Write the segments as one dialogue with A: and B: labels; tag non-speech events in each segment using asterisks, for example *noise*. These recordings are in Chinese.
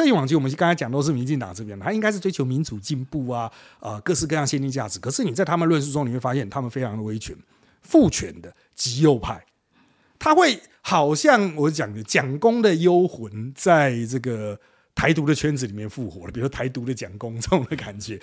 A: 侧翼网军，我们刚才讲都是民进党这边，他应该是追求民主进步啊，呃，各式各样先进价值。可是你在他们论述中，你会发现他们非常的威权、父权的极右派，他会好像我讲的蒋公的幽魂，在这个台独的圈子里面复活了，比如台独的蒋公这种的感觉。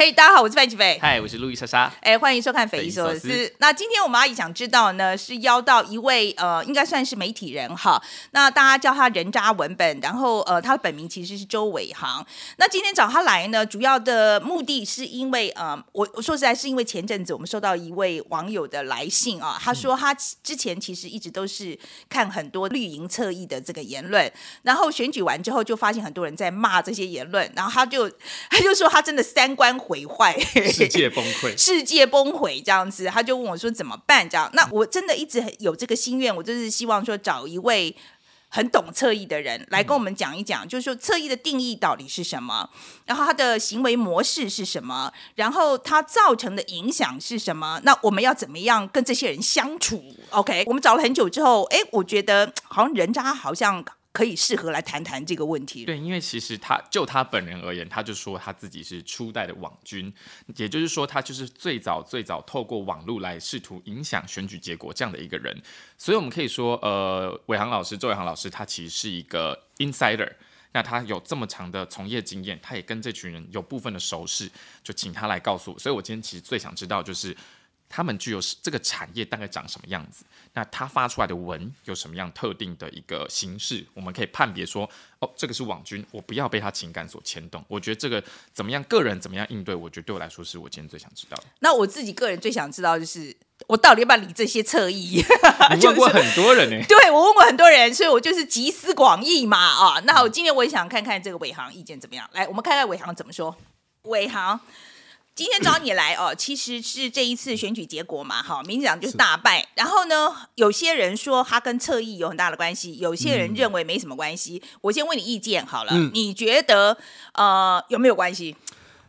B: 嘿，大家好，我是范吉飞。
C: 嗨，我是路易莎莎。
B: 哎，欢迎收看《匪夷所思》。那今天我们阿姨想知道呢，是邀到一位呃，应该算是媒体人哈。那大家叫他人渣文本，然后呃，他的本名其实是周伟航。那今天找他来呢，主要的目的是因为呃，我我说实在是因为前阵子我们收到一位网友的来信啊，他说他之前其实一直都是看很多绿营侧翼的这个言论，然后选举完之后就发现很多人在骂这些言论，然后他就 *laughs* 他就说他真的三观。毁坏，
C: 世界崩溃，*laughs*
B: 世界崩溃这样子，他就问我说怎么办？这样，那我真的一直有这个心愿，我就是希望说找一位很懂侧翼的人来跟我们讲一讲，就是说侧翼的定义到底是什么，然后他的行为模式是什么，然后他造成的影响是什么？那我们要怎么样跟这些人相处？OK，我们找了很久之后，哎，我觉得好像人渣好像。可以适合来谈谈这个问题。
C: 对，因为其实他就他本人而言，他就说他自己是初代的网军，也就是说他就是最早最早透过网络来试图影响选举结果这样的一个人。所以我们可以说，呃，伟航老师、周伟航老师，他其实是一个 insider。那他有这么长的从业经验，他也跟这群人有部分的熟识，就请他来告诉我。所以我今天其实最想知道就是。他们具有这个产业大概长什么样子？那他发出来的文有什么样特定的一个形式？我们可以判别说，哦，这个是网军，我不要被他情感所牵动。我觉得这个怎么样，个人怎么样应对，我觉得对我来说是我今天最想知道的。
B: 那我自己个人最想知道就是，我到底要不要理这些侧翼？*laughs*
C: 你问过很多人呢？*laughs*
B: 对我问过很多人，所以我就是集思广益嘛啊。那我今天我也想看看这个伟航意见怎么样。来，我们看看伟航怎么说。伟航。今天找你来哦，*laughs* 其实是这一次选举结果嘛，哈，民进党就是大败。然后呢，有些人说他跟侧翼有很大的关系，有些人认为没什么关系。我先问你意见好了，你觉得呃有没有关系？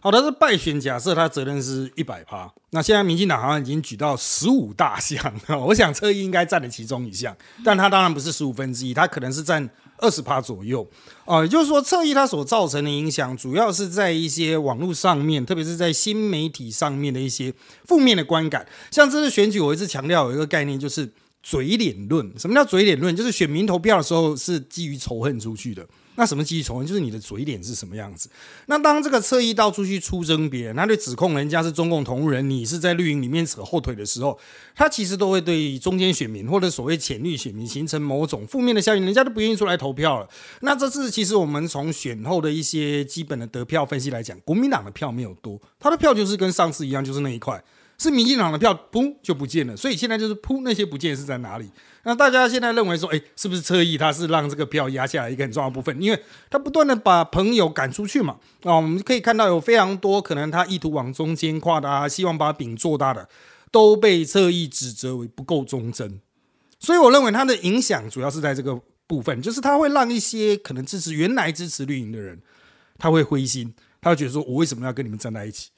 A: 好的，是败选，假设他责任是一百趴，那现在民进党好像已经举到十五大项，*laughs* 我想侧翼应该占了其中一项，但他当然不是十五分之一，他可能是占。二十趴左右，啊，也就是说，侧翼它所造成的影响，主要是在一些网络上面，特别是在新媒体上面的一些负面的观感。像这次选举，我一直强调有一个概念，就是嘴脸论。什么叫嘴脸论？就是选民投票的时候是基于仇恨出去的。那什么基于仇恨？就是你的嘴脸是什么样子？那当这个侧翼到处去出征别人，他对指控人家是中共同路人，你是在绿营里面扯后腿的时候，他其实都会对中间选民或者所谓浅绿选民形成某种负面的效应，人家都不愿意出来投票了。那这次其实我们从选后的一些基本的得票分析来讲，国民党的票没有多，他的票就是跟上次一样，就是那一块。是民进党的票，噗就不见了，所以现在就是噗那些不见是在哪里？那大家现在认为说，哎，是不是侧翼他是让这个票压下来一个很重要部分？因为他不断的把朋友赶出去嘛。啊，我们可以看到有非常多可能他意图往中间跨的啊，希望把饼做大的，都被侧翼指责为不够忠贞。所以我认为他的影响主要是在这个部分，就是他会让一些可能支持原来支持绿营的人，他会灰心，他会觉得说我为什么要跟你们站在一起？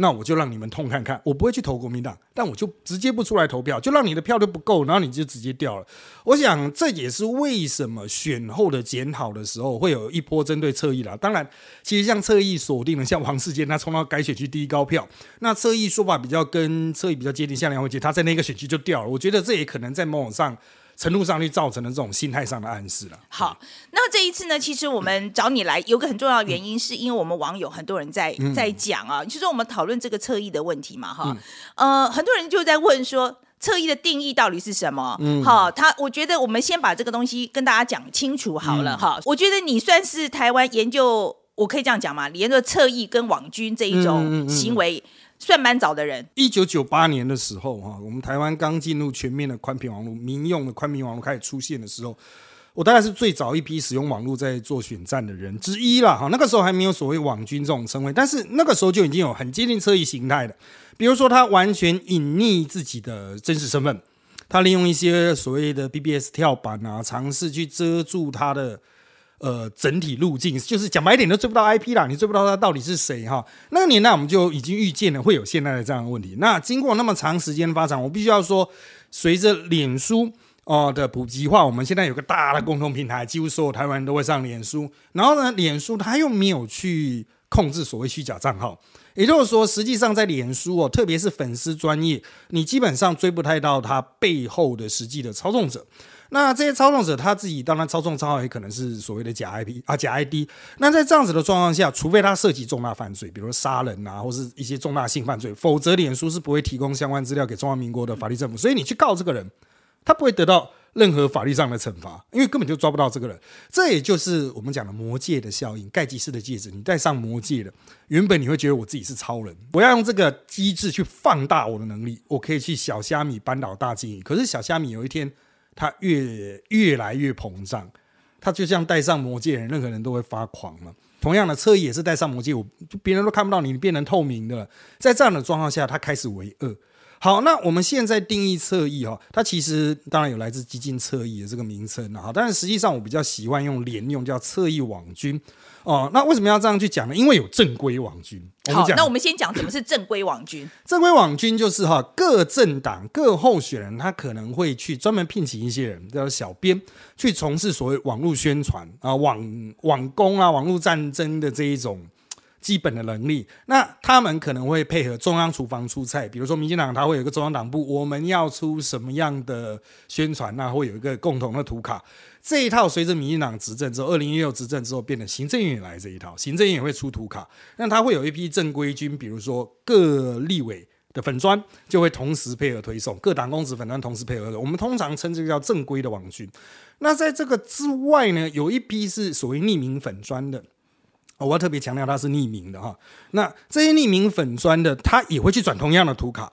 A: 那我就让你们痛看看，我不会去投国民党，但我就直接不出来投票，就让你的票都不够，然后你就直接掉了。我想这也是为什么选后的检讨的时候会有一波针对侧翼啦。当然，其实像侧翼锁定了，像王世坚他冲到改选区第一高票，那侧翼说法比较跟侧翼比较接近，像梁慧杰他在那个选区就掉了。我觉得这也可能在某种上。程度上去造成的这种心态上的暗示了。
B: 好，那这一次呢，其实我们找你来有个很重要的原因，是因为我们网友很多人在在讲啊，就是我们讨论这个侧翼的问题嘛，哈，呃，很多人就在问说，侧翼的定义到底是什么？嗯，好，他我觉得我们先把这个东西跟大家讲清楚好了哈。我觉得你算是台湾研究，我可以这样讲嘛，研究侧翼跟网军这一种行为。算蛮早的人。
A: 一九九八年的时候，哈，我们台湾刚进入全面的宽频网络，民用的宽频网络开始出现的时候，我大概是最早一批使用网络在做选战的人之一了，哈。那个时候还没有所谓网军这种称谓，但是那个时候就已经有很接近车翼形态的，比如说他完全隐匿自己的真实身份，他利用一些所谓的 BBS 跳板啊，尝试去遮住他的。呃整体路径，就是讲白一点都追不到 IP 啦，你追不到他到底是谁哈。那个年代我们就已经预见了会有现在的这样的问题。那经过那么长时间发展，我必须要说，随着脸书。哦的普及化，我们现在有个大的共同平台，几乎所有台湾人都会上脸书。然后呢，脸书它又没有去控制所谓虚假账号，也就是说，实际上在脸书哦，特别是粉丝专业，你基本上追不太到它背后的实际的操纵者。那这些操纵者他自己当然操纵账号，也可能是所谓的假 IP 啊假 ID。那在这样子的状况下，除非他涉及重大犯罪，比如杀人啊，或是一些重大性犯罪，否则脸书是不会提供相关资料给中华民国的法律政府。所以你去告这个人。他不会得到任何法律上的惩罚，因为根本就抓不到这个人。这也就是我们讲的魔戒的效应，盖吉斯的戒指，你戴上魔戒了，原本你会觉得我自己是超人，我要用这个机制去放大我的能力，我可以去小虾米扳倒大鲸鱼。可是小虾米有一天，它越越来越膨胀，它就像戴上魔戒人，任何人都会发狂了。同样的，侧翼也是戴上魔戒，我别人都看不到你，你变成透明的。在这样的状况下，它开始为恶。好，那我们现在定义侧翼哈，它其实当然有来自激进侧翼的这个名称哈，但是实际上我比较喜欢用连用叫侧翼网军哦。那为什么要这样去讲呢？因为有正规网军。
B: 好，那我们先讲什么是正规网军。*laughs*
A: 正规网军就是哈，各政党各候选人他可能会去专门聘请一些人叫小编去从事所谓网络宣传啊、网网攻啊、网络战争的这一种。基本的能力，那他们可能会配合中央厨房出菜，比如说民进党，他会有一个中央党部，我们要出什么样的宣传，那会有一个共同的图卡。这一套随着民进党执政之后，二零一六执政之后，变得行政院来这一套，行政院也会出图卡，那他会有一批正规军，比如说各立委的粉砖就会同时配合推送，各党公职粉砖同时配合的，我们通常称这个叫正规的网军。那在这个之外呢，有一批是所谓匿名粉砖的。我要特别强调，它是匿名的哈。那这些匿名粉砖的，他也会去转同样的图卡，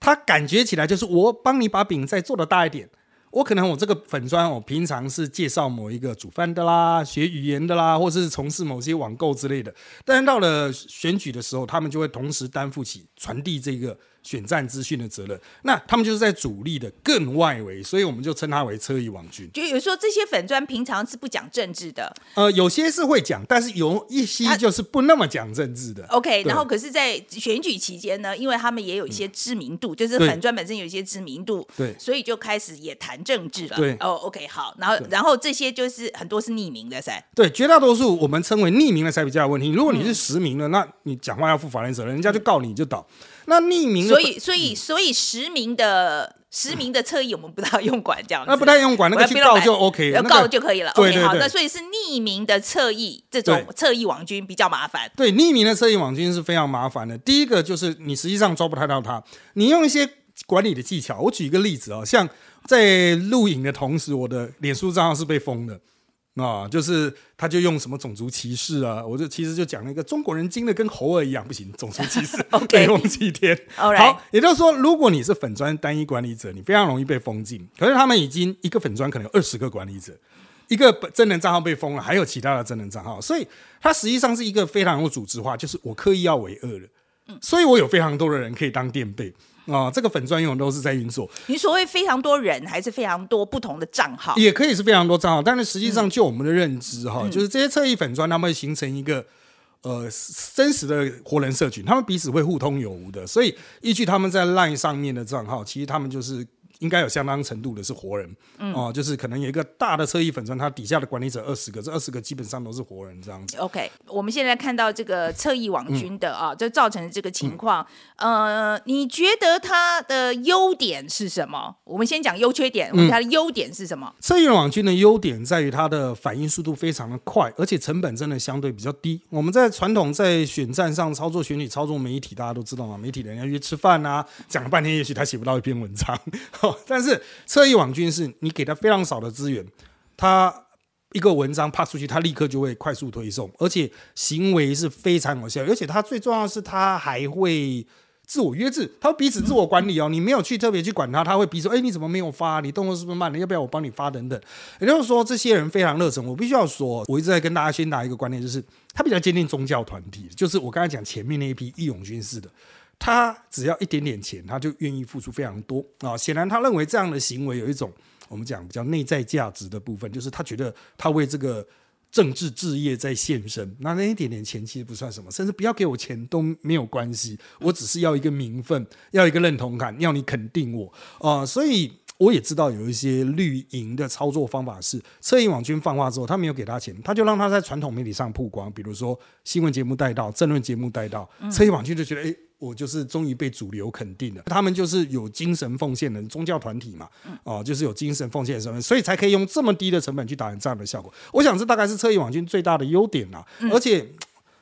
A: 他感觉起来就是我帮你把饼再做的大一点。我可能我这个粉砖，我平常是介绍某一个煮饭的啦、学语言的啦，或者是从事某些网购之类的。但是到了选举的时候，他们就会同时担负起传递这个。选战资讯的责任，那他们就是在主力的更外围，所以我们就称它为车翼网军。
B: 就有时候这些粉砖平常是不讲政治的，
A: 呃，有些是会讲，但是有一些就是不那么讲政治的。
B: OK，然后可是，在选举期间呢，因为他们也有一些知名度，就是粉砖本身有一些知名度，
A: 对，
B: 所以就开始也谈政治了。
A: 对，
B: 哦，OK，好，然后然后这些就是很多是匿名的噻。
A: 对，绝大多数我们称为匿名的才比较有问题。如果你是实名的，那你讲话要负法律责任，人家就告你就倒。那匿名，
B: 所以所以所以实名的实名的侧翼，我们不太用管这样子。
A: 那不太用管，那个去告就 OK，
B: 要告就可以了。
A: 对对
B: 对。那所以是匿名的侧翼，这种侧翼网军比较麻烦。
A: 对，匿名的侧翼网军是非常麻烦的。第一个就是你实际上抓不太到他，你用一些管理的技巧。我举一个例子啊，像在录影的同时，我的脸书账号是被封的。啊，就是他就用什么种族歧视啊，我就其实就讲了一个中国人精的跟猴儿一样，不行，种族歧视，*laughs* 被封七天。好，也就是说，如果你是粉砖单一管理者，你非常容易被封禁。可是他们已经一个粉砖可能有二十个管理者，一个真人账号被封了，还有其他的真人账号，所以它实际上是一个非常有组织化，就是我刻意要为恶的，所以我有非常多的人可以当垫背。啊，这个粉专用都是在运作。
B: 你所谓非常多人，还是非常多不同的账号？
A: 也可以是非常多账号，但是实际上就我们的认知哈，就是这些侧翼粉专，他们会形成一个呃真实的活人社群，他们彼此会互通有无的。所以依据他们在 LINE 上面的账号，其实他们就是。应该有相当程度的是活人，哦，就是可能有一个大的侧翼粉砖，它底下的管理者二十个，这二十个基本上都是活人这样子。
B: OK，我们现在看到这个侧翼网军的啊，这造成的这个情况，呃，你觉得它的优点是什么？我们先讲优缺点，它的优点是什么？
A: 侧翼网军的优点在于它的反应速度非常的快，而且成本真的相对比较低。我们在传统在选战上操作选举、操作媒体，大家都知道嘛，媒体人要约吃饭啊，讲了半天，也许他写不到一篇文章。*laughs* *laughs* 但是侧翼网军是你给他非常少的资源，他一个文章发出去，他立刻就会快速推送，而且行为是非常有效，而且他最重要的是他还会自我约制，他会彼此自我管理哦。你没有去特别去管他，他会比如说，哎，你怎么没有发？你动作是不是慢了？要不要我帮你发？等等。也就是说，这些人非常热忱。我必须要说，我一直在跟大家宣达一个观念，就是他比较坚定宗教团体，就是我刚才讲前面那一批义勇军式的。他只要一点点钱，他就愿意付出非常多啊！显然，他认为这样的行为有一种我们讲比较内在价值的部分，就是他觉得他为这个政治置业在献身，那那一点点钱其实不算什么，甚至不要给我钱都没有关系，我只是要一个名分，要一个认同感，要你肯定我啊、呃所以。我也知道有一些绿营的操作方法是，侧翼网军放话之后，他没有给他钱，他就让他在传统媒体上曝光，比如说新闻节目带到、政论节目带到，侧翼网军就觉得，哎、我就是终于被主流肯定了。他们就是有精神奉献的宗教团体嘛，哦、就是有精神奉献的身份，所以才可以用这么低的成本去达成这样的效果。我想这大概是侧翼网军最大的优点啦，而且。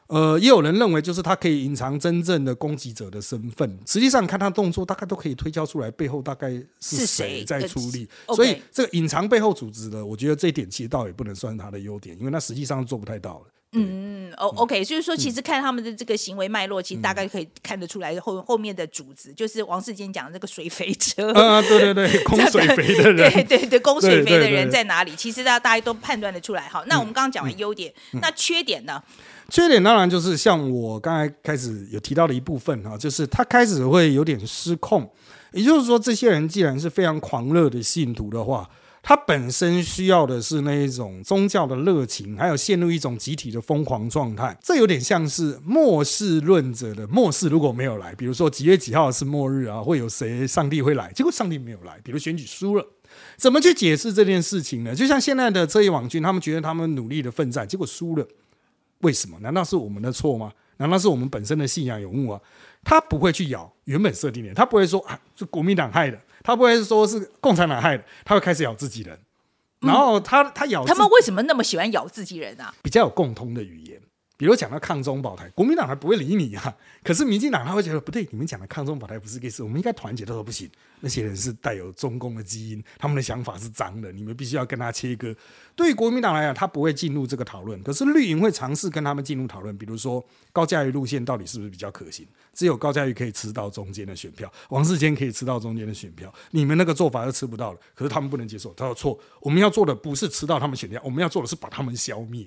A: 呃，也有人认为，就是他可以隐藏真正的攻击者的身份。实际上，看他动作，大概都可以推敲出来背后大概是
B: 是
A: 谁
B: 谁
A: 在出力。
B: 呃
A: 所以这个隐藏背后组织的，我觉得这一点其实倒也不能算是他的优点，因为他实际上做不太到了。
B: 嗯，哦，OK，就是说，其实看他们的这个行为脉络，其实大概可以看得出来后后面的主子，就是王世坚讲的这个水肥车。
A: 啊，对对对，空水肥的人，
B: 对对对，供水肥的人在哪里？其实大家大家都判断得出来。好，那我们刚刚讲完优点，那缺点呢？
A: 缺点当然就是像我刚才开始有提到的一部分啊，就是他开始会有点失控。也就是说，这些人既然是非常狂热的信徒的话，他本身需要的是那一种宗教的热情，还有陷入一种集体的疯狂状态。这有点像是末世论者的末世如果没有来，比如说几月几号是末日啊，会有谁上帝会来？结果上帝没有来，比如选举输了。怎么去解释这件事情呢？就像现在的这一网军，他们觉得他们努力的奋战，结果输了，为什么？难道是我们的错吗？难道是我们本身的信仰有误啊？他不会去咬原本设定的，他不会说啊是国民党害的，他不会说是共产党害的，他会开始咬自己人。然后他他咬
B: 他们为什么那么喜欢咬自己人啊？
A: 比较有共通的语言，比如讲到抗中保台，国民党还不会理你啊，可是民进党他会觉得不对，你们讲的抗中保台不是 case，我们应该团结。他说不行，那些人是带有中共的基因，他们的想法是脏的，你们必须要跟他切割。对于国民党来讲，他不会进入这个讨论，可是绿营会尝试跟他们进入讨论，比如说高嘉瑜路线到底是不是比较可行？只有高嘉瑜可以吃到中间的选票，王世坚可以吃到中间的选票，你们那个做法是吃不到的，可是他们不能接受。他说错，我们要做的不是吃到他们选票，我们要做的是把他们消灭。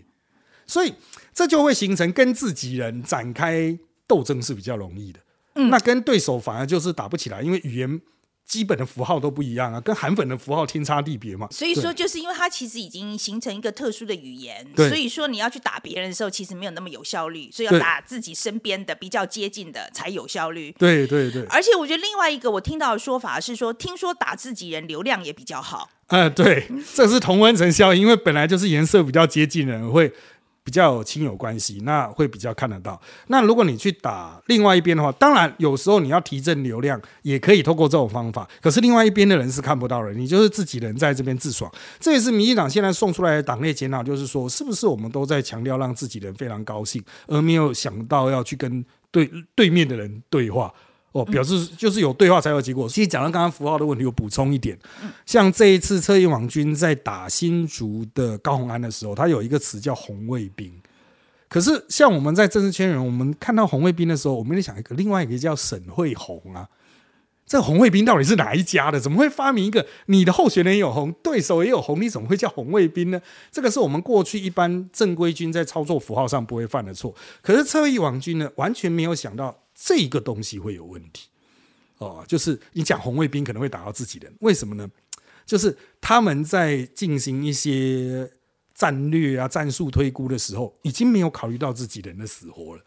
A: 所以这就会形成跟自己人展开斗争是比较容易的。嗯那跟对手反而就是打不起来，因为语言基本的符号都不一样啊，跟韩粉的符号天差地别嘛。
B: 所以说，就是因为它其实已经形成一个特殊的语言，所以说你要去打别人的时候，其实没有那么有效率，所以要打自己身边的比较接近的才有效率。
A: 对对对，
B: 而且我觉得另外一个我听到的说法是说，听说打自己人流量也比较好。
A: 呃，对，这是同温层效应，因为本来就是颜色比较接近的人会。比较有亲友关系，那会比较看得到。那如果你去打另外一边的话，当然有时候你要提振流量，也可以透过这种方法。可是另外一边的人是看不到的，你就是自己人在这边自爽。这也是民进党现在送出来的党内检讨，就是说，是不是我们都在强调让自己人非常高兴，而没有想到要去跟对对面的人对话？哦，表示就是有对话才有结果。其实讲到刚刚符号的问题，我补充一点，像这一次侧翼网军在打新竹的高鸿安的时候，他有一个词叫红卫兵。可是像我们在政治圈人，我们看到红卫兵的时候，我们在想一个另外一个叫沈惠红啊。这红卫兵到底是哪一家的？怎么会发明一个你的候选人有红，对手也有红，你怎么会叫红卫兵呢？这个是我们过去一般正规军在操作符号上不会犯的错。可是侧翼网军呢，完全没有想到这个东西会有问题。哦，就是你讲红卫兵可能会打到自己人，为什么呢？就是他们在进行一些战略啊、战术推估的时候，已经没有考虑到自己人的死活了。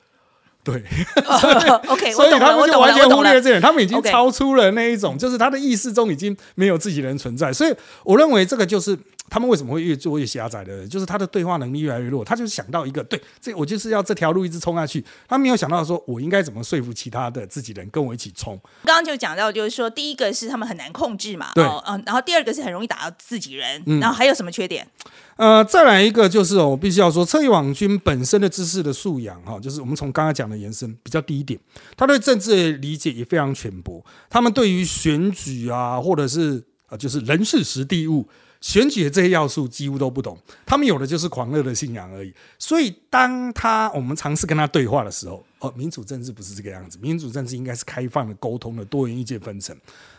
A: 对，*laughs*
B: OK，
A: 所以他们就完全忽略
B: 了。
A: 这点，他们已经超出了那一种，就是他的意识中已经没有自己人存在。所以我认为这个就是他们为什么会越做越狭窄的，就是他的对话能力越来越弱。他就是想到一个，对，这我就是要这条路一直冲下去，他没有想到说我应该怎么说服其他的自己人跟我一起冲。
B: 刚刚就讲到，就是说，第一个是他们很难控制嘛，
A: 对
B: 哦，嗯，然后第二个是很容易打到自己人，
A: 嗯
B: 然后还有什么缺点？
A: 呃，再来一个就是哦，我必须要说，侧翼网军本身的知识的素养哈、就是我们从刚刚讲的延伸比较低一点，他对政治的理解也非常浅薄，他们对于选举啊，或者是呃，就是人事实地物。选举的这些要素几乎都不懂，他们有的就是狂热的信仰而已。所以，当他我们尝试跟他对话的时候，哦，民主政治不是这个样子，民主政治应该是开放的、沟通的、多元意见分成。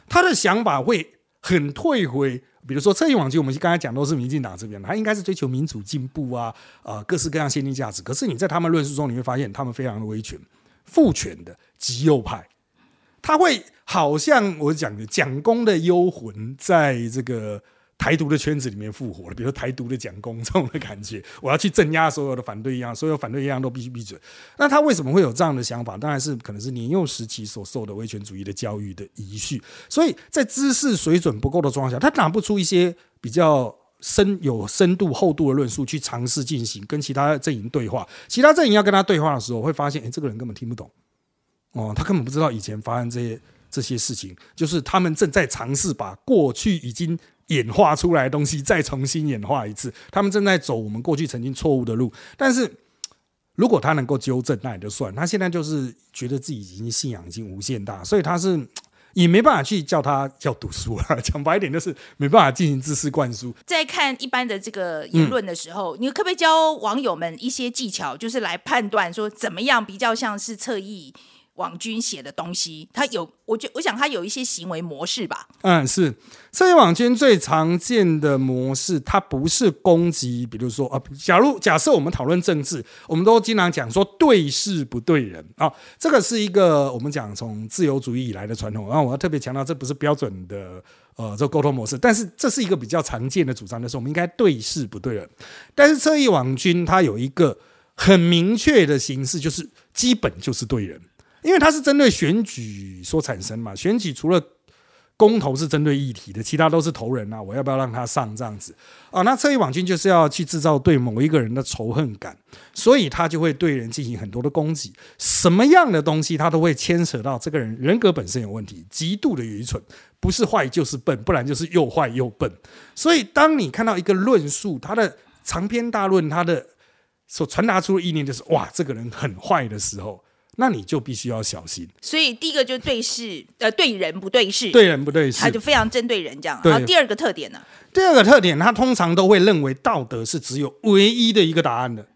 A: 他的想法会很退回，比如说侧翼网军，我们刚才讲都是民进党这边，他应该是追求民主进步啊，啊、各式各样先进价值。可是你在他们论述中，你会发现他们非常的威权、父权的极右派，他会好像我讲的蒋公的幽魂，在这个台独的圈子里面复活了，比如台独的蒋公这种的感觉，*laughs* 我要去镇压所有的反对一样，所有反对一样都必须闭嘴。那他为什么会有这样的想法？当然是可能是年幼时期所受的威权主义的教育的遗绪，所以在知识水准不够的状况下，他拿不出一些比较深有深度厚度的论述去尝试进行跟其他阵营对话。其他阵营要跟他对话的时候，会发现，哎，这个人根本听不懂，哦，他根本不知道以前发生这些这些事情，就是他们正在尝试把过去已经。演化出来的东西再重新演化一次，他们正在走我们过去曾经错误的路。但是如果他能够纠正，那也就算。他现在就是觉得自己已经信仰已经无限大，所以他是也没办法去叫他要读书了。讲白一点，就是没办法进行知识灌输。
B: 在看一般的这个言论的时候，你可不可以教网友们一些技巧，就是来判断说怎么样比较像是侧翼？网军写的东西，他有，我觉我想他有一些行为模式吧。
A: 嗯，是，这些网军最常见的模式，它不是攻击，比如说啊，假如假设我们讨论政治，我们都经常讲说对事不对人啊，这个是一个我们讲从自由主义以来的传统。然后我要特别强调，这不是标准的呃这沟通模式，但是这是一个比较常见的主张，就是我们应该对事不对人。但是侧翼网军它有一个很明确的形式，就是基本就是对人。因为它是针对选举所产生嘛，选举除了公投是针对议题的，其他都是投人啊，我要不要让他上这样子啊？那侧翼网军就是要去制造对某一个人的仇恨感，所以他就会对人进行很多的攻击，什么样的东西他都会牵扯到这个人人格本身有问题，极度的愚蠢，不是坏就是笨，不然就是又坏又笨。所以当你看到一个论述，他的长篇大论，他的所传达出的意念就是哇，这个人很坏的时候。那你就必须要小心。
B: 所以第一个就对事，呃，对人不对事，
A: 对人不对事，
B: 他就非常针对人这样。然后第二个特点呢？
A: 第二个特点，他通常都会认为道德是只有唯一的一个答案的。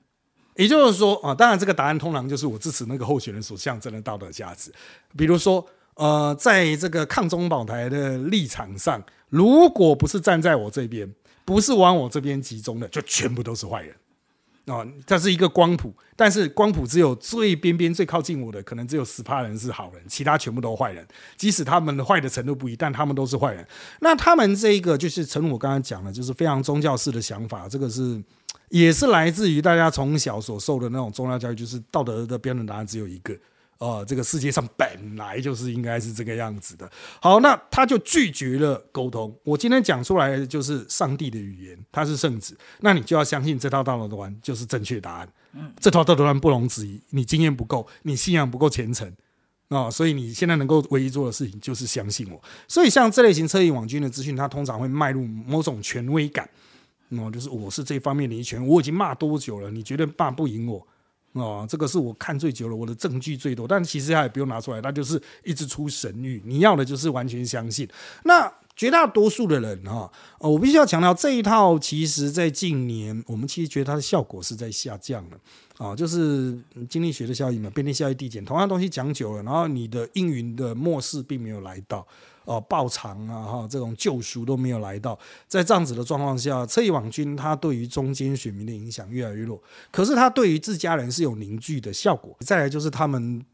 A: 也就是说啊，当然这个答案通常就是我支持那个候选人所象征的道德价值。比如说，呃，在这个抗中保台的立场上，如果不是站在我这边，不是往我这边集中的，就全部都是坏人。啊，这是一个光谱，但是光谱只有最边边、最靠近我的，可能只有十趴人是好人，其他全部都坏人。即使他们的坏的程度不一，但他们都是坏人。那他们这一个，就是陈我刚才讲的，就是非常宗教式的想法，这个是也是来自于大家从小所受的那种宗教教育，就是道德的标准答案只有一个。哦，这个世界上本来就是应该是这个样子的。好，那他就拒绝了沟通。我今天讲出来的就是上帝的语言，他是圣子，那你就要相信这套道德观就是正确答案。嗯，这套道德观不容置疑。你经验不够，你信仰不够虔诚啊，所以你现在能够唯一做的事情就是相信我。所以像这类型侧翼网军的资讯，它通常会迈入某种权威感，哦，就是我是这方面的一权，我已经骂多久了，你绝对骂不赢我。哦，这个是我看最久了，我的证据最多，但其实他也不用拿出来，那就是一直出神谕。你要的就是完全相信。那绝大多数的人哈，我必须要强调这一套，其实在近年我们其实觉得它的效果是在下降的啊，就是经济学的效应嘛，变天效益递减，同样东西讲久了，然后你的应允的末世并没有来到。哦，报偿啊，哈，这种救赎都没有来到，在这样子的状况下，侧翼网军他对于中间选民的影响越来越弱，可是他对于自家人是有凝聚的效果。再来就是他们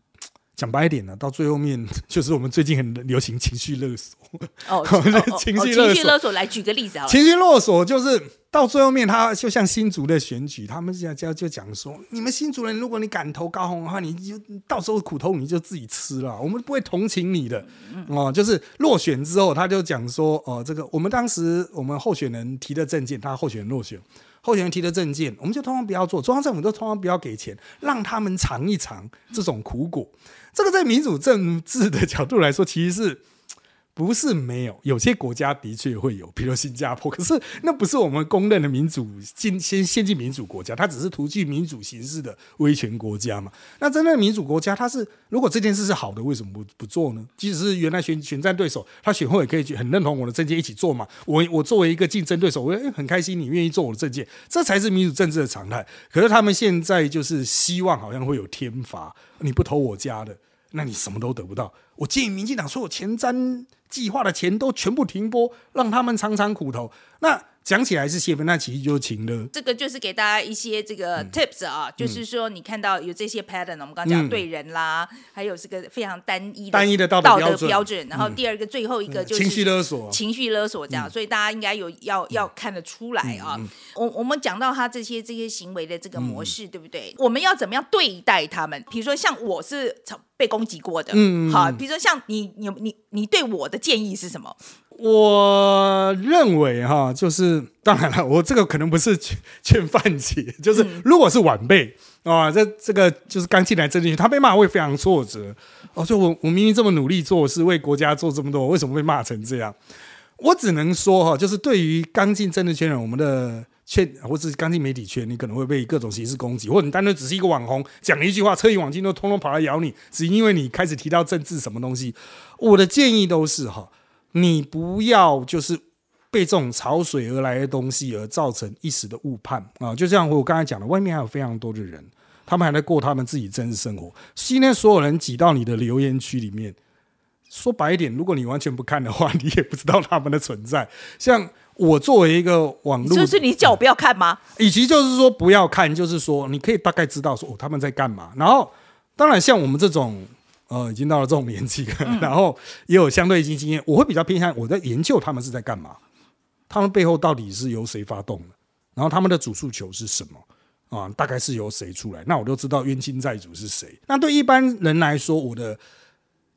A: 讲白一点呢，到最后面 *laughs* 就是我们最近很流行情绪勒索。*laughs*
B: 哦，
A: 情绪
B: 勒索，来举个例子啊，
A: 情绪勒索就是。到最后面，他就像新竹的选举，他们现在就讲说：你们新竹人，如果你敢投高红的话，你就到时候苦头你就自己吃了，我们不会同情你的。哦，就是落选之后，他就讲说：哦，这个我们当时我们候选人提的证件，他候选人落选，候选人提的证件，我们就通常不要做，中央政府都通常不要给钱，让他们尝一尝这种苦果。这个在民主政治的角度来说，其实是。不是没有，有些国家的确会有，比如新加坡。可是那不是我们公认的民主先先先进民主国家，它只是图具民主形式的威权国家嘛。那真正的民主国家，它是如果这件事是好的，为什么不不做呢？即使是原来选选战对手，他选后也可以很认同我的政见一起做嘛。我我作为一个竞争对手，我很开心你愿意做我的政见，这才是民主政治的常态。可是他们现在就是希望好像会有天罚，你不投我家的，那你什么都得不到。我建议民进党所有前瞻计划的钱都全部停播，让他们尝尝苦头。那讲起来是泄愤，那其实就是情了。
B: 这个就是给大家一些这个 tips 啊，就是说你看到有这些 pattern，我们刚刚讲对人啦，还有这个非常单一
A: 单一的道
B: 德
A: 标
B: 标准，然后第二个最后一个就是
A: 情绪勒索，
B: 情绪勒索这样，所以大家应该有要要看得出来啊。我我们讲到他这些这些行为的这个模式，对不对？我们要怎么样对待他们？比如说像我是被攻击过的，嗯，好，比如说像你你你你对我的建议是什么？
A: 我认为哈，就是当然了，我这个可能不是 *laughs* 劝劝范姐，就是如果是晚辈啊，这这个就是刚进来政治他被骂会非常挫折。哦，就我我明明这么努力做事，为国家做这么多，为什么被骂成这样？我只能说哈，就是对于刚进政治圈人，我们的圈或者是刚进媒体圈，你可能会被各种形式攻击，或者你单纯只是一个网红，讲一句话，车一网进都通通跑来咬你，只因为你开始提到政治什么东西。我的建议都是哈。你不要就是被这种潮水而来的东西而造成一时的误判啊！就像我刚才讲的，外面还有非常多的人，他们还在过他们自己真实生活。今天所有人挤到你的留言区里面，说白一点，如果你完全不看的话，你也不知道他们的存在。像我作为一个网络，
B: 就是你叫我不要看吗？
A: 以及就是说不要看，就是说你可以大概知道说哦他们在干嘛。然后当然像我们这种。呃，已经到了这种年纪了，*laughs* 然后也有相对一些经验，我会比较偏向我在研究他们是在干嘛，他们背后到底是由谁发动的，然后他们的主诉求是什么啊？大概是由谁出来？那我就知道冤亲债主是谁。那对一般人来说，我的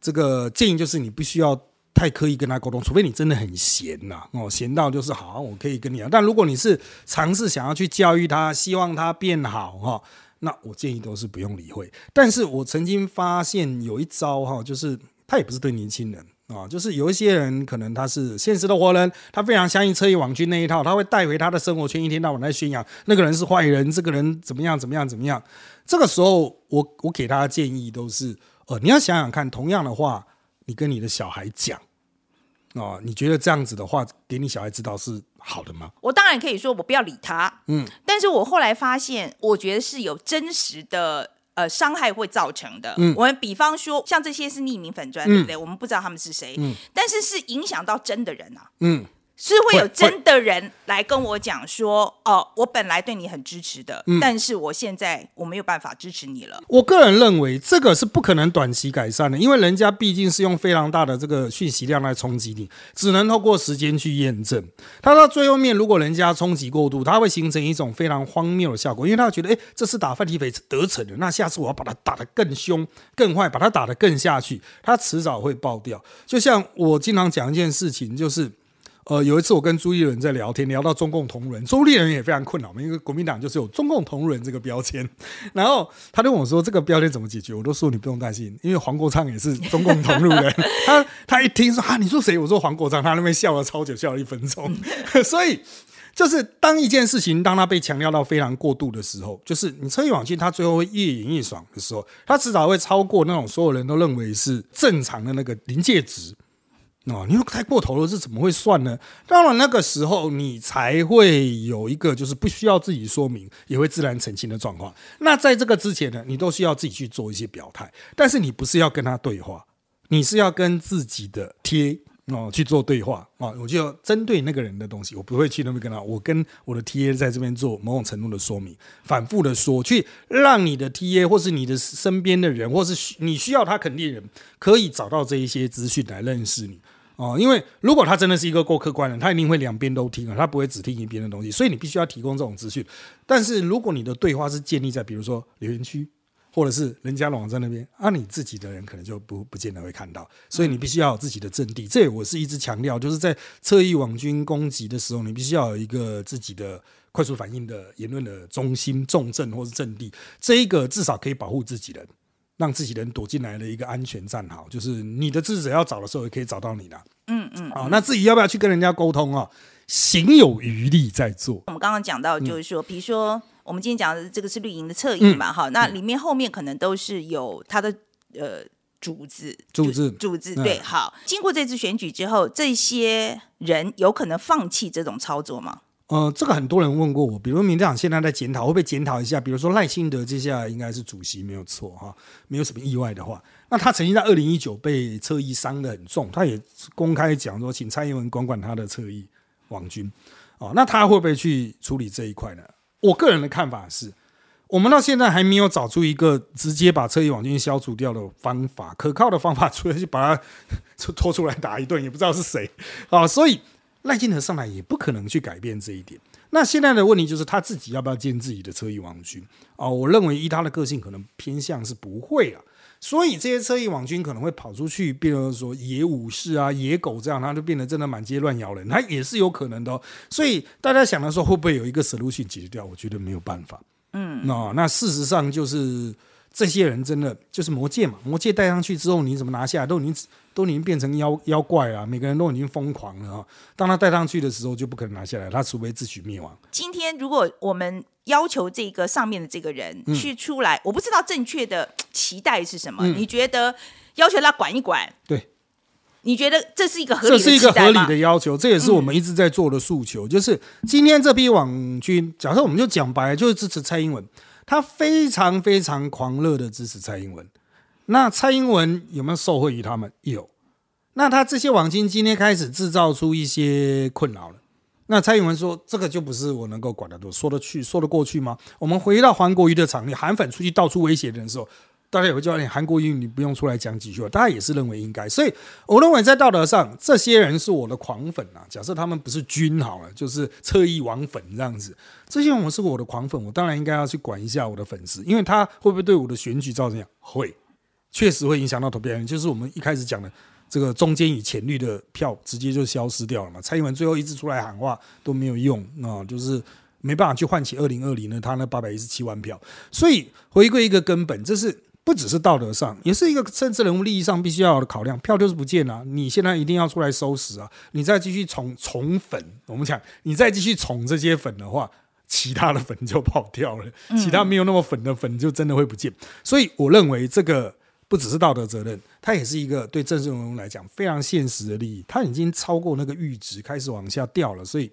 A: 这个建议就是，你不需要太刻意跟他沟通，除非你真的很闲呐，哦，闲到就是好，我可以跟你讲。但如果你是尝试想要去教育他，希望他变好哈。那我建议都是不用理会，但是我曾经发现有一招哈，就是他也不是对年轻人啊，就是有一些人可能他是现实的活人，他非常相信车翼网军那一套，他会带回他的生活圈，一天到晚在宣扬那个人是坏人，这个人怎么样怎么样怎么样。这个时候，我我给他的建议都是，呃，你要想想看，同样的话，你跟你的小孩讲。哦，你觉得这样子的话，给你小孩知道是好的吗？
B: 我当然可以说我不要理他，嗯，但是我后来发现，我觉得是有真实的呃伤害会造成的。嗯，我们比方说，像这些是匿名粉砖，对不对？我们不知道他们是谁，嗯，但是是影响到真的人啊，嗯。是会有真的人来跟我讲说，哦，我本来对你很支持的，但是我现在我没有办法支持你了。
A: 我个人认为这个是不可能短期改善的，因为人家毕竟是用非常大的这个讯息量来冲击你，只能透过时间去验证。他到最后面，如果人家冲击过度，他会形成一种非常荒谬的效果，因为他觉得，哎，这次打范体肥得逞了，那下次我要把他打得更凶、更坏，把他打得更下去，他迟早会爆掉。就像我经常讲一件事情，就是。呃，有一次我跟朱立伦在聊天，聊到中共同仁，朱立伦也非常困扰嘛，因为国民党就是有中共同仁这个标签，然后他就问我说：“这个标签怎么解决？”我都说：“你不用担心，因为黄国昌也是中共同路人。*laughs* ”他他一听说啊，你说谁？我说黄国昌，他那边笑了超久，笑了一分钟。*laughs* *laughs* 所以就是当一件事情当他被强调到非常过度的时候，就是你车一往进，他最后会越演越爽的时候，他迟早会超过那种所有人都认为是正常的那个临界值。哦，你又太过头了，这怎么会算呢？到了那个时候，你才会有一个就是不需要自己说明，也会自然澄清的状况。那在这个之前呢，你都需要自己去做一些表态，但是你不是要跟他对话，你是要跟自己的贴哦去做对话啊。我就针对那个人的东西，我不会去那边跟他，我跟我的 T A 在这边做某种程度的说明，反复的说，去让你的 T A 或是你的身边的人，或是你需要他肯定人，可以找到这一些资讯来认识你。哦，因为如果他真的是一个够客观的，他一定会两边都听啊，他不会只听一边的东西，所以你必须要提供这种资讯。但是如果你的对话是建立在比如说留言区，或者是人家的网站那边，啊，你自己的人可能就不不见得会看到，所以你必须要有自己的阵地。这我是一直强调，就是在侧翼网军攻击的时候，你必须要有一个自己的快速反应的言论的中心重镇或是阵地，这一个至少可以保护自己人。让自己人躲进来的一个安全站，好，就是你的支持者要找的时候也可以找到你的。嗯嗯，好，那自己要不要去跟人家沟通啊？行有余力再做。
B: 我们刚刚讲到，就是说，比如说我们今天讲的这个是绿营的侧翼嘛，哈，那里面后面可能都是有他的呃主子，
A: 主子，
B: 主子，对，好。经过这次选举之后，这些人有可能放弃这种操作吗？
A: 呃，这个很多人问过我，比如民进党现在在检讨，会不会检讨一下？比如说赖清德接下来应该是主席，没有错哈，没有什么意外的话，那他曾经在二零一九被侧翼伤的很重，他也公开讲说，请蔡英文管管他的侧翼网军。哦，那他会不会去处理这一块呢？我个人的看法是，我们到现在还没有找出一个直接把侧翼网军消除掉的方法，可靠的方法，除了去把他 *laughs* 拖出来打一顿，也不知道是谁啊。所以赖清德上来也不可能去改变这一点。那现在的问题就是他自己要不要建自己的车翼网军啊？我认为依他的个性，可能偏向是不会啊。所以这些车翼网军可能会跑出去，变成说野武士啊、野狗这样，他就变得真的满街乱咬人，他也是有可能的。所以大家想的时候，会不会有一个 solution 解决掉？我觉得没有办法。嗯，那那事实上就是这些人真的就是魔戒嘛，魔戒戴上去之后，你怎么拿下来都已经都已经变成妖妖怪了，每个人都已经疯狂了啊！当他带上去的时候，就不可能拿下来，他除非自取灭亡。
B: 今天如果我们要求这个上面的这个人去出来，我不知道正确的期待是什么。你觉得要求他管一管？
A: 对，
B: 你觉得这是一个合理的？
A: 这是一个合理的要求，这也是我们一直在做的诉求。就是今天这批网军，假设我们就讲白，就是支持蔡英文，他非常非常狂热的支持蔡英文。那蔡英文有没有受惠于他们？有。那他这些网军今天开始制造出一些困扰了。那蔡英文说：“这个就不是我能够管得多，说得去，说得过去吗？”我们回到韩国瑜的场，你韩粉出去到处威胁人的时候，大家也会叫你韩国瑜，你不用出来讲几句话，大家也是认为应该。所以我认为在道德上，这些人是我的狂粉啊。假设他们不是军好了，就是侧翼王粉这样子，这些人是我的狂粉，我当然应该要去管一下我的粉丝，因为他会不会对我的选举造成会，确实会影响到投票人，就是我们一开始讲的。这个中间以浅绿的票直接就消失掉了嘛？蔡英文最后一直出来喊话都没有用啊，就是没办法去唤起二零二零呢他那八百一十七万票。所以回归一个根本，这是不只是道德上，也是一个政治人物利益上必须要有的考量。票就是不见了，你现在一定要出来收拾啊！你再继续宠宠粉，我们讲你再继续宠这些粉的话，其他的粉就跑掉了，其他没有那么粉的粉就真的会不见。所以我认为这个。不只是道德责任，它也是一个对郑人荣来讲非常现实的利益。它已经超过那个阈值，开始往下掉了，所以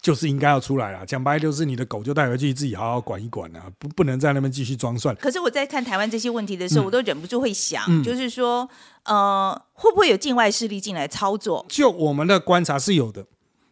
A: 就是应该要出来了。讲白就是你的狗就带回去自己好好管一管啊，不不能在那边继续装蒜。
B: 可是我在看台湾这些问题的时候，我都忍不住会想，就是说，呃，会不会有境外势力进来操作？
A: 就我们的观察是有的，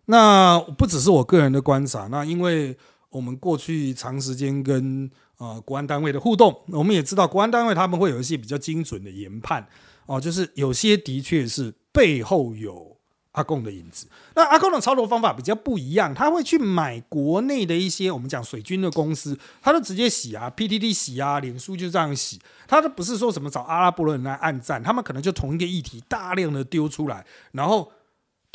A: 那不只是我个人的观察，那因为我们过去长时间跟。呃，国安单位的互动，我们也知道，国安单位他们会有一些比较精准的研判哦，就是有些的确是背后有阿贡的影子。那阿贡的操作方法比较不一样，他会去买国内的一些我们讲水军的公司，他都直接洗啊，PTT 洗啊，脸书就这样洗，他都不是说什么找阿拉伯人来暗战，他们可能就同一个议题大量的丢出来，然后。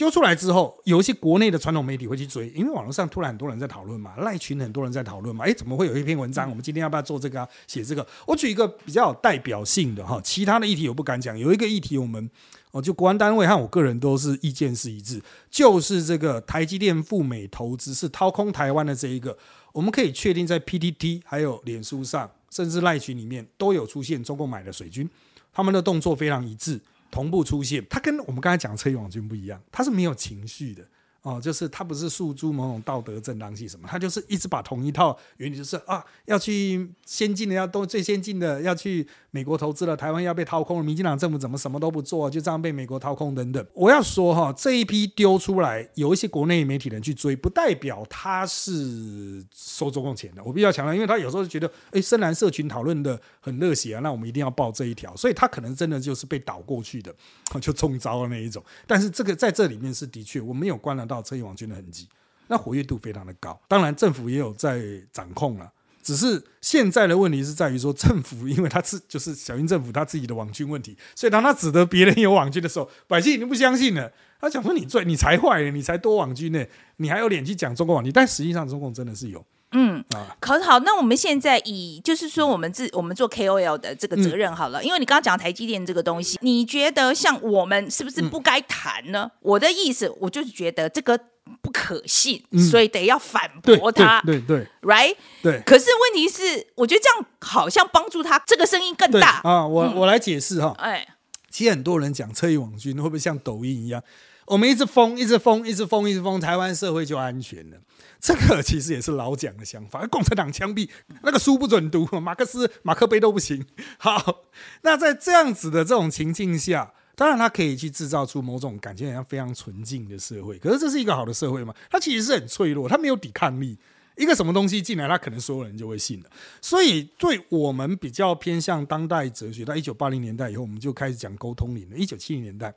A: 丢出来之后，有一些国内的传统媒体会去追，因为网络上突然很多人在讨论嘛，赖群很多人在讨论嘛，哎，怎么会有一篇文章？我们今天要不要做这个啊？写这个？我举一个比较有代表性的哈，其他的议题我不敢讲。有一个议题，我们哦，就国安单位和我个人都是意见是一致，就是这个台积电赴美投资是掏空台湾的这一个，我们可以确定在 PTT 还有脸书上，甚至赖群里面都有出现中共买的水军，他们的动作非常一致。同步出现，它跟我们刚才讲的车友网军不一样，它是没有情绪的。哦，就是他不是诉诸某种道德正当性什么，他就是一直把同一套原理，就是啊，要去先进的，要都最先进的，要去美国投资了，台湾要被掏空了，民进党政府怎么什么都不做，就这样被美国掏空等等。我要说哈，这一批丢出来，有一些国内媒体人去追，不代表他是收中共钱的。我比较强调，因为他有时候觉得，哎，深蓝社群讨论的很热血啊，那我们一定要报这一条，所以他可能真的就是被导过去的，*laughs* 就中招的那一种。但是这个在这里面是的确，我没有关了到。到车翼网军的痕迹，那活跃度非常的高。当然，政府也有在掌控了，只是现在的问题是在于说，政府因为他是就是小英政府他自己的网军问题，所以当他指责别人有网军的时候，百姓已经不相信了。他讲说你最你才坏呢，你才多网军呢，你还有脸去讲中国网军？但实际上，中共真的是有。
B: 嗯啊，可好，那我们现在以就是说，我们自我们做 KOL 的这个责任好了，因为你刚刚讲台积电这个东西，你觉得像我们是不是不该谈呢？我的意思，我就是觉得这个不可信，所以得要反驳他，
A: 对对
B: ，right，
A: 对。
B: 可是问题是，我觉得这样好像帮助他这个声音更大。
A: 啊。我我来解释哈，哎，其实很多人讲车翼网军会不会像抖音一样，我们一直封，一直封，一直封，一直封，台湾社会就安全了。这个其实也是老蒋的想法，共产党枪毙那个书不准读，马克思、马克杯都不行。好，那在这样子的这种情境下，当然，他可以去制造出某种感觉好像非常纯净的社会。可是，这是一个好的社会吗？它其实是很脆弱，它没有抵抗力。一个什么东西进来，它可能所有人就会信了。所以，对我们比较偏向当代哲学，到一九八零年代以后，我们就开始讲沟通理论。一九七零年代，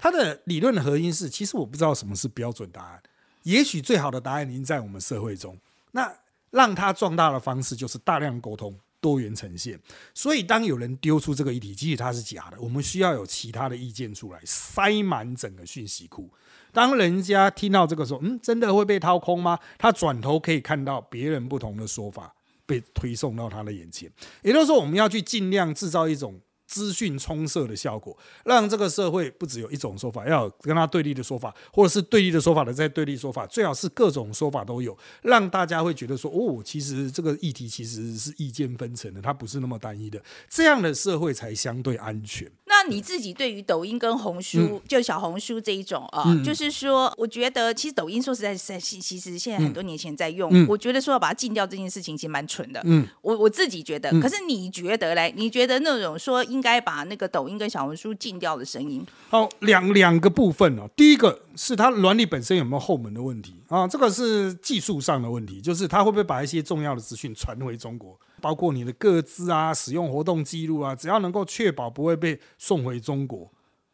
A: 它的理论的核心是：其实我不知道什么是标准答案，也许最好的答案已经在我们社会中。那让它壮大的方式，就是大量沟通。多元呈现，所以当有人丢出这个议题，即使它是假的，我们需要有其他的意见出来，塞满整个讯息库。当人家听到这个时候，嗯，真的会被掏空吗？他转头可以看到别人不同的说法被推送到他的眼前。也就是说，我们要去尽量制造一种。资讯冲塞的效果，让这个社会不只有一种说法，要跟他对立的说法，或者是对立的说法的在对立说法，最好是各种说法都有，让大家会觉得说，哦，其实这个议题其实是意见分层的，它不是那么单一的，这样的社会才相对安全。
B: 那你自己对于抖音跟红书，就小红书这一种啊，就是说，我觉得其实抖音说实在，在其实现在很多年前在用，我觉得说要把它禁掉这件事情其实蛮蠢的。嗯，我我自己觉得，可是你觉得嘞？你觉得那种说应该把那个抖音跟小红书禁掉的声音？
A: 好，两两个部分哦。第一个是它软体本身有没有后门的问题啊？这个是技术上的问题，就是它会不会把一些重要的资讯传回中国？包括你的个资啊、使用活动记录啊，只要能够确保不会被送回中国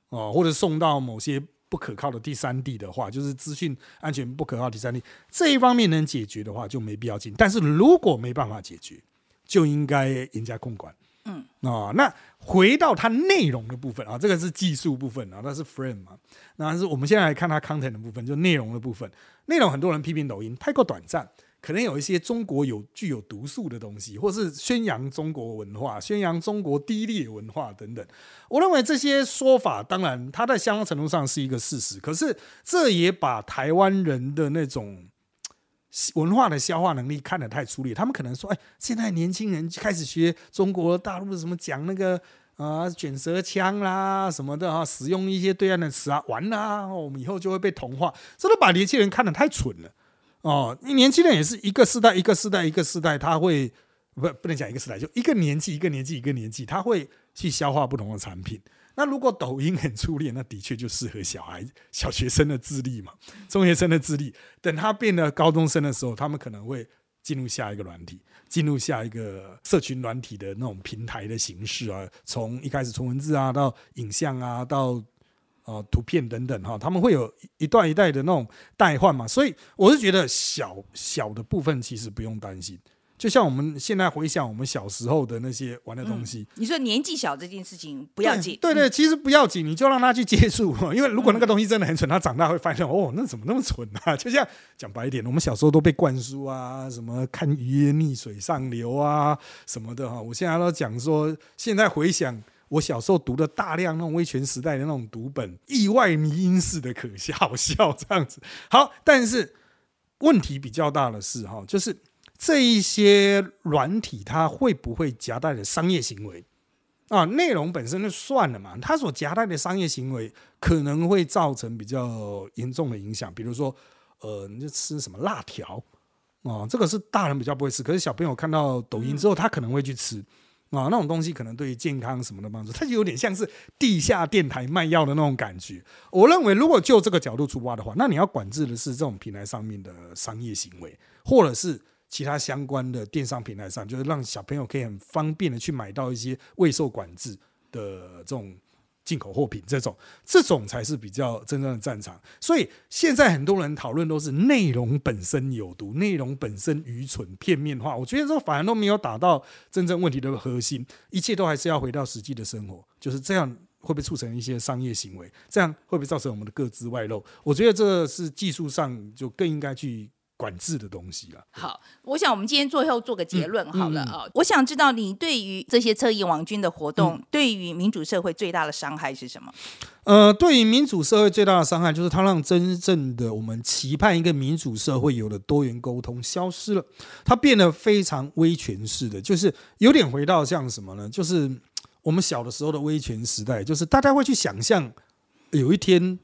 A: 哦，或者送到某些不可靠的第三地的话，就是资讯安全不可靠第三地这一方面能解决的话，就没必要进。但是如果没办法解决，就应该严加控管。嗯，啊，那回到它内容的部分啊，这个是技术部分啊，那是 frame 嘛，那是我们现在来看它 content 的部分，就内容的部分。内容很多人批评抖音太过短暂。可能有一些中国有具有毒素的东西，或是宣扬中国文化、宣扬中国低劣文化等等。我认为这些说法，当然它在相当程度上是一个事实，可是这也把台湾人的那种文化的消化能力看得太粗略。他们可能说：“哎，现在年轻人开始学中国大陆的什么讲那个啊卷舌腔啦什么的啊，使用一些对岸的词啊，完了，我们以后就会被同化。”这都把年轻人看得太蠢了。哦，你年轻人也是一个世代一个世代一个世代，他会不不能讲一个世代，就一个年纪一个年纪一个年纪，他会去消化不同的产品。那如果抖音很初恋，那的确就适合小孩、小学生的智力嘛，*laughs* 中学生的智力。等他变得高中生的时候，他们可能会进入下一个软体，进入下一个社群软体的那种平台的形式啊，从一开始从文字啊到影像啊到。啊，图片等等哈，他们会有一段一代的那种代换嘛，所以我是觉得小小的部分其实不用担心。就像我们现在回想我们小时候的那些玩的东西，
B: 你说年纪小这件事情不要紧，
A: 对对，其实不要紧，你就让他去接触，因为如果那个东西真的很蠢，他长大会发现哦，那怎么那么蠢啊？就像讲白一点，我们小时候都被灌输啊，什么看鱼逆水上流啊什么的哈，我现在都讲说，现在回想。我小时候读的大量那种威权时代的那种读本，意外迷因式的可笑笑这样子。好，但是问题比较大的是哈，就是这一些软体它会不会夹带的商业行为啊？内容本身就算了嘛，它所夹带的商业行为可能会造成比较严重的影响。比如说，呃，你就吃什么辣条啊？这个是大人比较不会吃，可是小朋友看到抖音之后，他可能会去吃。啊，那种东西可能对于健康什么的帮助，它就有点像是地下电台卖药的那种感觉。我认为，如果就这个角度出发的话，那你要管制的是这种平台上面的商业行为，或者是其他相关的电商平台上，就是让小朋友可以很方便的去买到一些未受管制的这种。进口货品这种，这种才是比较真正的战场。所以现在很多人讨论都是内容本身有毒，内容本身愚蠢、片面化。我觉得这反而都没有打到真正问题的核心，一切都还是要回到实际的生活。就是这样会不会促成一些商业行为？这样会不会造成我们的各自外露？我觉得这是技术上就更应该去。管制的东西了。
B: 好，我想我们今天最后做个结论好了啊。我想知道你对于这些侧翼网军的活动，对于民主社会最大的伤害是什么？
A: 呃，对于民主社会最大的伤害，就是它让真正的我们期盼一个民主社会有的多元沟通消失了，它变得非常威权式的，就是有点回到像什么呢？就是我们小的时候的威权时代，就是大家会去想象有一天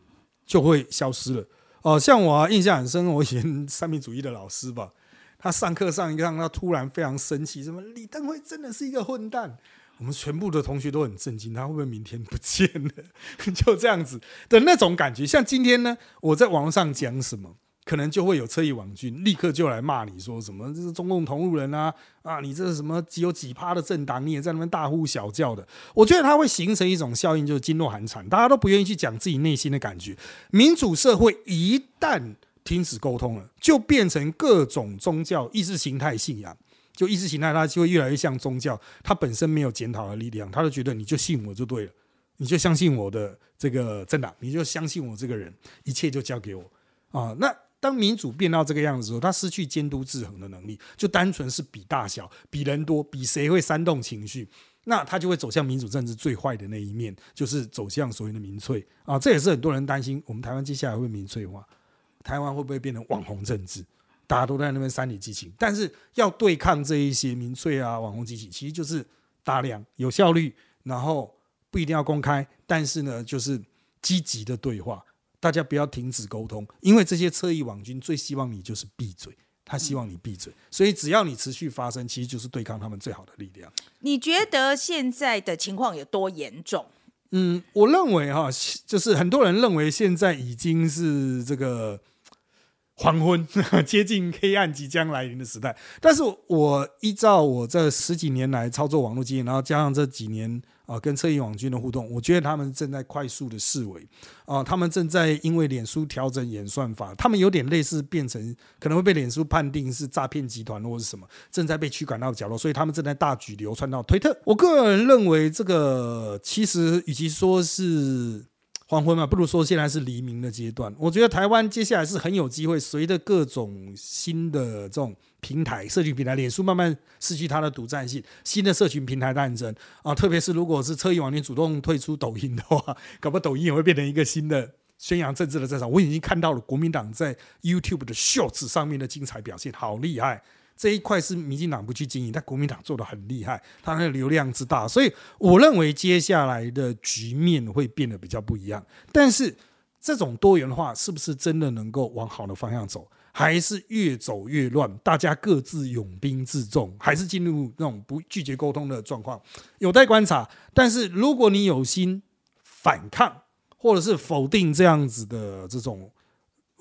A: 就会消失了。哦，像我印象很深，我以前 *laughs* 三民主义的老师吧，他上课上一上，他突然非常生气，什么李登辉真的是一个混蛋，我们全部的同学都很震惊，他会不会明天不见了？*laughs* 就这样子的那种感觉。像今天呢，我在网上讲什么，可能就会有侧翼网军立刻就来骂你说什么这是中共同路人啊啊！你这是什么只有几趴的政党，你也在那边大呼小叫的。我觉得它会形成一种效应，就是噤若寒蝉，大家都不愿意去讲自己内心的感觉。民主社会一旦停止沟通了，就变成各种宗教意识形态信仰。就意识形态，它就会越来越像宗教，它本身没有检讨的力量，他就觉得你就信我就对了，你就相信我的这个政党，你就相信我这个人，一切就交给我啊。那当民主变到这个样子时候，他失去监督制衡的能力，就单纯是比大小、比人多、比谁会煽动情绪，那他就会走向民主政治最坏的那一面，就是走向所谓的民粹啊。这也是很多人担心，我们台湾接下来会民粹化，台湾会不会变成网红政治？大家都在那边煽你激情，但是要对抗这一些民粹啊、网红激情，其实就是大量、有效率，然后不一定要公开，但是呢，就是积极的对话，大家不要停止沟通，因为这些侧翼网军最希望你就是闭嘴，他希望你闭嘴，所以只要你持续发声，其实就是对抗他们最好的力量。
B: 你觉得现在的情况有多严重？
A: 嗯，我认为哈，就是很多人认为现在已经是这个。黄昏，*laughs* 接近黑暗即将来临的时代。但是我依照我这十几年来操作网络经验，然后加上这几年啊跟车影网军的互动，我觉得他们正在快速的示威啊，他们正在因为脸书调整演算法，他们有点类似变成可能会被脸书判定是诈骗集团或者什么，正在被驱赶到角落，所以他们正在大举流窜到推特。我个人认为，这个其实与其说是。黄昏嘛，不如说现在是黎明的阶段。我觉得台湾接下来是很有机会，随着各种新的这种平台、社群平台，脸书慢慢失去它的独占性，新的社群平台诞生啊。特别是如果是车翼网你主动退出抖音的话，*laughs* 搞不好抖音也会变成一个新的宣扬政治的战场。我已经看到了国民党在 YouTube 的 Shorts 上面的精彩表现，好厉害。这一块是民进党不去经营，但国民党做的很厉害，它的流量之大，所以我认为接下来的局面会变得比较不一样。但是这种多元化是不是真的能够往好的方向走，还是越走越乱？大家各自拥兵自重，还是进入那种不拒绝沟通的状况，有待观察。但是如果你有心反抗，或者是否定这样子的这种。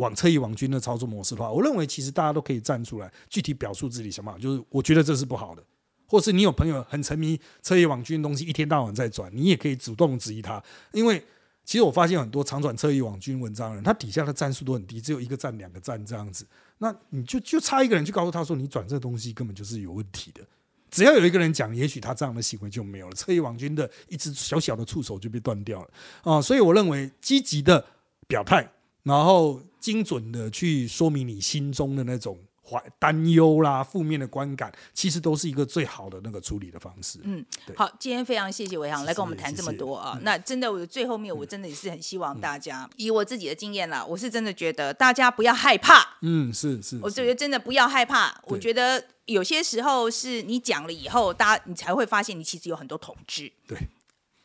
A: 往侧翼网军的操作模式的话，我认为其实大家都可以站出来，具体表述自己想法。就是我觉得这是不好的，或是你有朋友很沉迷侧翼网军的东西，一天到晚在转，你也可以主动质疑他。因为其实我发现很多常转侧翼网军文章的人，他底下的赞数都很低，只有一个赞、两个赞这样子。那你就就差一个人去告诉他说，你转这东西根本就是有问题的。只要有一个人讲，也许他这样的行为就没有了，侧翼网军的一只小小的触手就被断掉了啊！所以我认为积极的表态。然后精准的去说明你心中的那种怀担忧啦、负面的观感，其实都是一个最好的那个处理的方式。
B: 嗯，好，今天非常谢谢伟航来跟我们谈这么多啊。那真的，我最后面我真的也是很希望大家，以我自己的经验啦，我是真的觉得大家不要害怕。
A: 嗯，是是，
B: 我觉得真的不要害怕。我觉得有些时候是你讲了以后，大家你才会发现你其实有很多统治。
A: 对。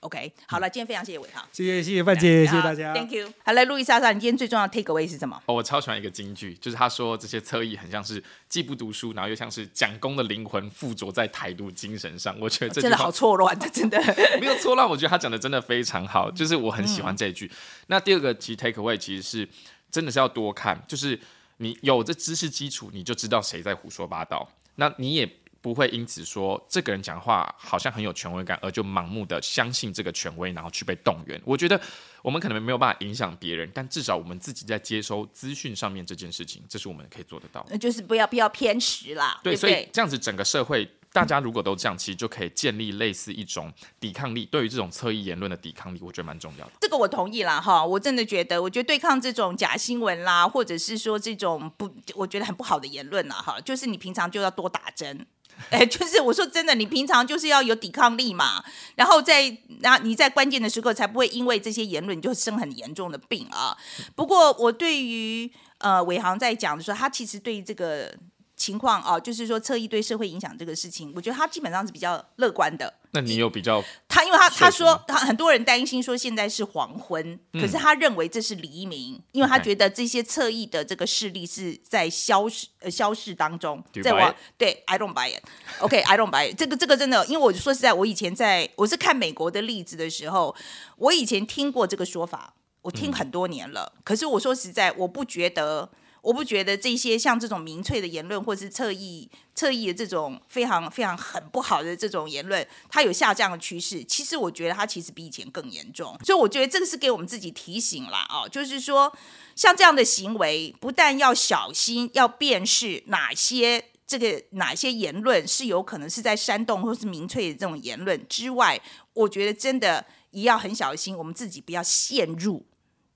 B: OK，好了，今天非常谢谢伟浩，
A: 谢谢谢谢范姐，谢谢大家
B: ，Thank you。好了，路易莎莎，你今天最重要的 take away 是什么？
C: 哦，我超喜欢一个金句，就是他说这些侧翼很像是既不读书，然后又像是蒋公的灵魂附着在台独精神上。我觉得
B: 真的好错乱这，真的 *laughs*
C: 没有错乱。我觉得他讲的真的非常好，就是我很喜欢这句。那第二个其实 take away 其实是真的是要多看，就是你有这知识基础，你就知道谁在胡说八道，那你也。不会因此说这个人讲话好像很有权威感，而就盲目的相信这个权威，然后去被动员。我觉得我们可能没有办法影响别人，但至少我们自己在接收资讯上面这件事情，这是我们可以做得到。
B: 那就是不要不要偏食啦。对，
C: 所以这样子整个社会，大家如果都这样，其实就可以建立类似一种抵抗力，对于这种侧翼言论的抵抗力，我觉得蛮重要的。
B: 这个我同意啦，哈，我真的觉得，我觉得对抗这种假新闻啦，或者是说这种不，我觉得很不好的言论啦，哈，就是你平常就要多打针。哎，就是我说真的，你平常就是要有抵抗力嘛，然后在那你在关键的时刻才不会因为这些言论就生很严重的病啊。不过我对于呃伟航在讲的时候，他其实对这个情况哦，就是说侧翼对社会影响这个事情，我觉得他基本上是比较乐观的。
C: 那你有比较？
B: 他因为他他
C: 说
B: 很多人担心说现在是黄昏，可是他认为这是黎明，因为他
C: OK
B: 觉得这些侧翼的这个势力是在消失呃消逝当中在往
C: it？
B: 对 I don't buy it，OK、I don't buy it，这个这个真的，因为我说实在，我以前在我是看美国的例子的时候，我以前听过这个说法，我听很多年了，可是我说实在，我不觉得。我不觉得这些像这种民粹的言论，或是侧翼、侧翼的这种非常非常很不好的这种言论，它有下降的趋势。其实我觉得它其实比以前更严重，所以我觉得这个是给我们自己提醒啦，哦，就是说像这样的行为，不但要小心，要辨识哪些。这个哪些言论是有可能是在煽动或是民粹的这种言论之外，我觉得真的也要很小心，我们自己不要陷入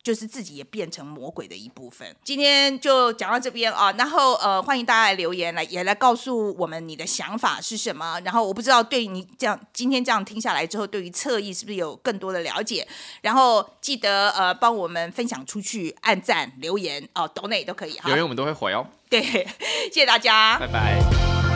B: 就是自己也变成魔鬼的一部分。今天就讲到这边啊，然后呃，欢迎大家来留言来也来告诉我们你的想法是什么。然后我不知道对你这样今天这样听下来之后，对于侧翼是不是有更多的了解？然后记得呃帮我们分享出去，按赞、留言哦，抖内都可以哈
C: 留。言我们都会回哦。
B: 对，谢谢大家
C: 拜。拜。